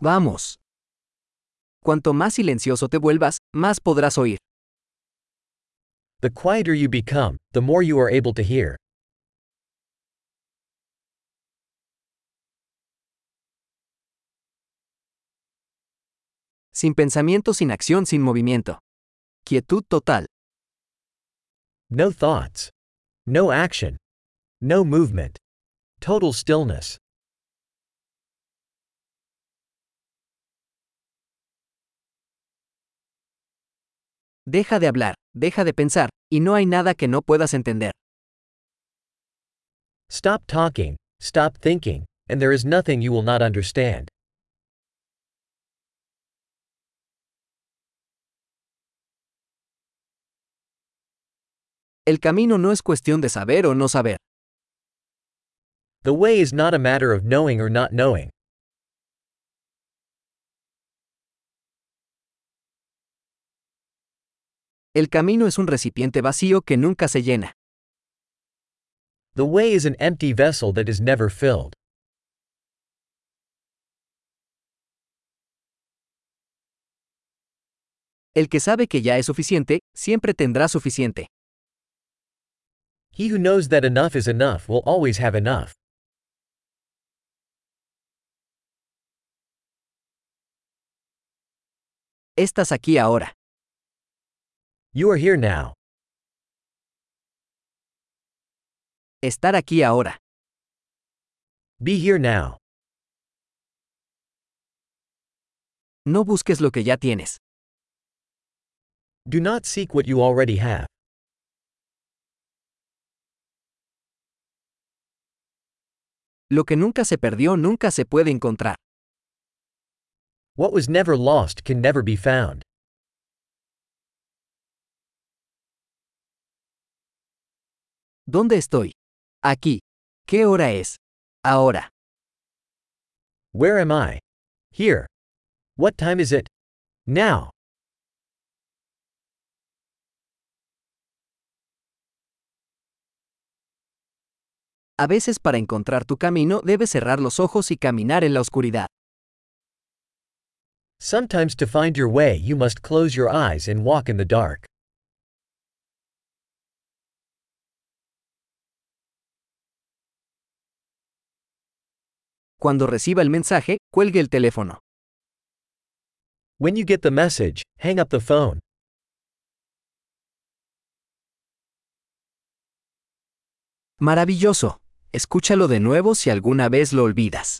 Vamos. Cuanto más silencioso te vuelvas, más podrás oír. The quieter you become, the more you are able to hear. Sin pensamiento, sin acción, sin movimiento. Quietud total. No thoughts. No action. No movement. Total stillness. Deja de hablar, deja de pensar, y no hay nada que no puedas entender. Stop talking, stop thinking, and there is nothing you will not understand. El camino no es cuestión de saber o no saber. The way is not a matter of knowing or not knowing. El camino es un recipiente vacío que nunca se llena. The way is an empty vessel that is never filled. El que sabe que ya es suficiente, siempre tendrá suficiente. He who knows that enough is enough will always have enough. Estás aquí ahora. You are here now. Estar aquí ahora. Be here now. No busques lo que ya tienes. Do not seek what you already have. Lo que nunca se perdió nunca se puede encontrar. What was never lost can never be found. ¿Dónde estoy? Aquí. ¿Qué hora es? Ahora. Where am I? Here. What time is it? Now. A veces para encontrar tu camino debes cerrar los ojos y caminar en la oscuridad. Sometimes to find your way you must close your eyes and walk in the dark. Cuando reciba el mensaje, cuelgue el teléfono. When you get the message, hang up the phone. Maravilloso. Escúchalo de nuevo si alguna vez lo olvidas.